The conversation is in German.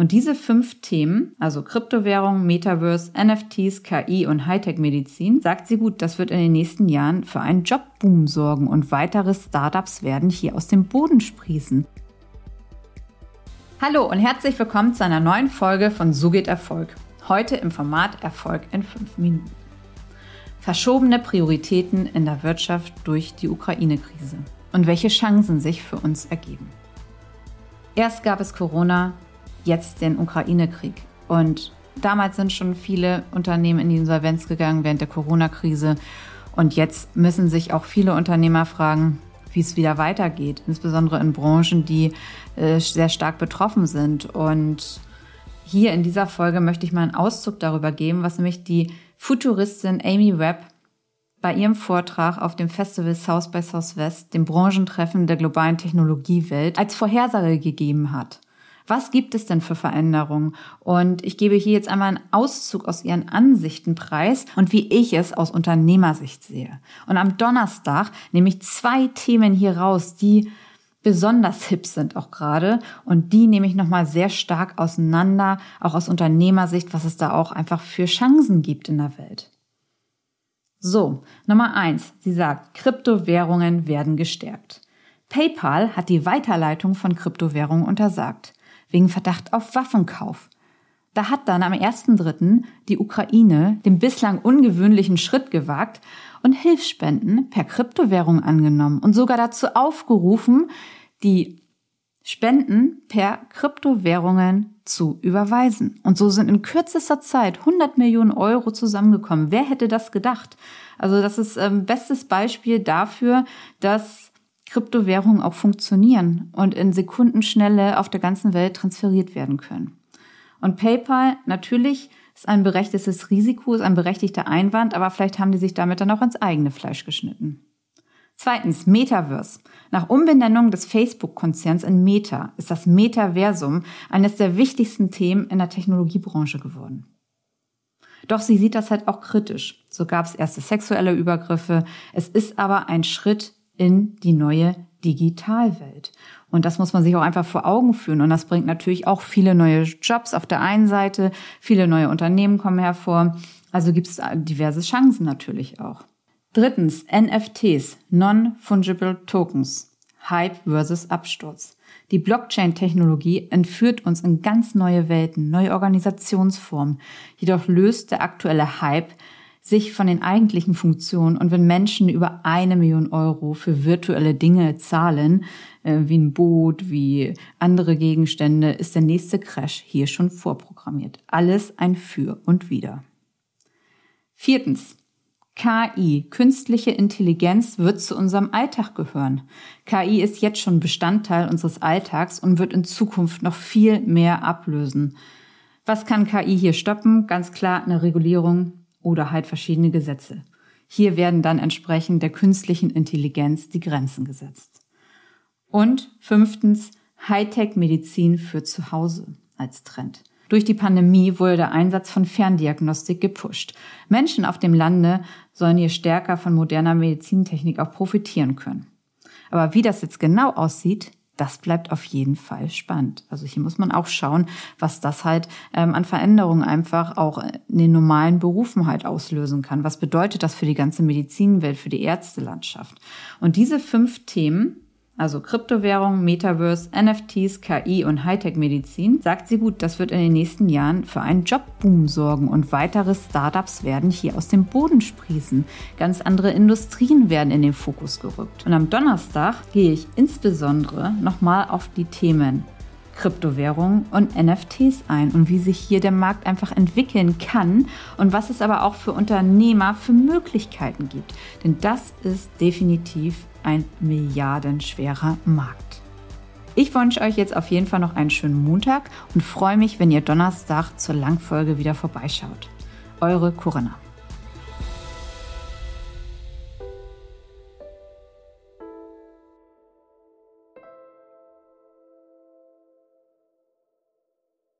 Und diese fünf Themen, also Kryptowährung, Metaverse, NFTs, KI und Hightech-Medizin, sagt sie gut, das wird in den nächsten Jahren für einen Jobboom sorgen und weitere Startups werden hier aus dem Boden sprießen. Hallo und herzlich willkommen zu einer neuen Folge von So geht Erfolg. Heute im Format Erfolg in fünf Minuten. Verschobene Prioritäten in der Wirtschaft durch die Ukraine-Krise und welche Chancen sich für uns ergeben. Erst gab es Corona, jetzt den Ukraine-Krieg. Und damals sind schon viele Unternehmen in die Insolvenz gegangen während der Corona-Krise. Und jetzt müssen sich auch viele Unternehmer fragen, wie es wieder weitergeht, insbesondere in Branchen, die äh, sehr stark betroffen sind. Und hier in dieser Folge möchte ich mal einen Auszug darüber geben, was nämlich die Futuristin Amy Webb bei ihrem Vortrag auf dem Festival South by Southwest, dem Branchentreffen der globalen Technologiewelt, als Vorhersage gegeben hat. Was gibt es denn für Veränderungen? Und ich gebe hier jetzt einmal einen Auszug aus Ihren Ansichten preis und wie ich es aus Unternehmersicht sehe. Und am Donnerstag nehme ich zwei Themen hier raus, die besonders hip sind auch gerade und die nehme ich nochmal sehr stark auseinander, auch aus Unternehmersicht, was es da auch einfach für Chancen gibt in der Welt. So, Nummer eins. Sie sagt, Kryptowährungen werden gestärkt. PayPal hat die Weiterleitung von Kryptowährungen untersagt wegen Verdacht auf Waffenkauf. Da hat dann am 1.3. die Ukraine den bislang ungewöhnlichen Schritt gewagt und Hilfsspenden per Kryptowährung angenommen und sogar dazu aufgerufen, die Spenden per Kryptowährungen zu überweisen. Und so sind in kürzester Zeit 100 Millionen Euro zusammengekommen. Wer hätte das gedacht? Also das ist ähm, bestes Beispiel dafür, dass Kryptowährungen auch funktionieren und in Sekundenschnelle auf der ganzen Welt transferiert werden können. Und PayPal natürlich ist ein berechtigtes Risiko, ist ein berechtigter Einwand, aber vielleicht haben die sich damit dann auch ins eigene Fleisch geschnitten. Zweitens, Metaverse. Nach Umbenennung des Facebook-Konzerns in Meta ist das Metaversum eines der wichtigsten Themen in der Technologiebranche geworden. Doch sie sieht das halt auch kritisch. So gab es erste sexuelle Übergriffe. Es ist aber ein Schritt in die neue Digitalwelt. Und das muss man sich auch einfach vor Augen führen. Und das bringt natürlich auch viele neue Jobs auf der einen Seite, viele neue Unternehmen kommen hervor. Also gibt es diverse Chancen natürlich auch. Drittens, NFTs, Non-Fungible Tokens. Hype versus Absturz. Die Blockchain-Technologie entführt uns in ganz neue Welten, neue Organisationsformen. Jedoch löst der aktuelle Hype sich von den eigentlichen Funktionen und wenn Menschen über eine Million Euro für virtuelle Dinge zahlen, äh, wie ein Boot, wie andere Gegenstände, ist der nächste Crash hier schon vorprogrammiert. Alles ein Für und Wider. Viertens. KI, künstliche Intelligenz, wird zu unserem Alltag gehören. KI ist jetzt schon Bestandteil unseres Alltags und wird in Zukunft noch viel mehr ablösen. Was kann KI hier stoppen? Ganz klar eine Regulierung oder halt verschiedene Gesetze. Hier werden dann entsprechend der künstlichen Intelligenz die Grenzen gesetzt. Und fünftens, Hightech-Medizin für zu Hause als Trend. Durch die Pandemie wurde der Einsatz von Ferndiagnostik gepusht. Menschen auf dem Lande sollen hier stärker von moderner Medizintechnik auch profitieren können. Aber wie das jetzt genau aussieht, das bleibt auf jeden Fall spannend. Also hier muss man auch schauen, was das halt ähm, an Veränderungen einfach auch in den normalen Berufen halt auslösen kann. Was bedeutet das für die ganze Medizinwelt, für die Ärztelandschaft? Und diese fünf Themen also Kryptowährung, Metaverse, NFTs, KI und Hightech-Medizin, sagt sie gut, das wird in den nächsten Jahren für einen Jobboom sorgen und weitere Startups werden hier aus dem Boden sprießen. Ganz andere Industrien werden in den Fokus gerückt. Und am Donnerstag gehe ich insbesondere nochmal auf die Themen Kryptowährungen und NFTs ein und wie sich hier der Markt einfach entwickeln kann und was es aber auch für Unternehmer für Möglichkeiten gibt. Denn das ist definitiv ein milliardenschwerer Markt. Ich wünsche euch jetzt auf jeden Fall noch einen schönen Montag und freue mich, wenn ihr Donnerstag zur Langfolge wieder vorbeischaut. Eure Corinna.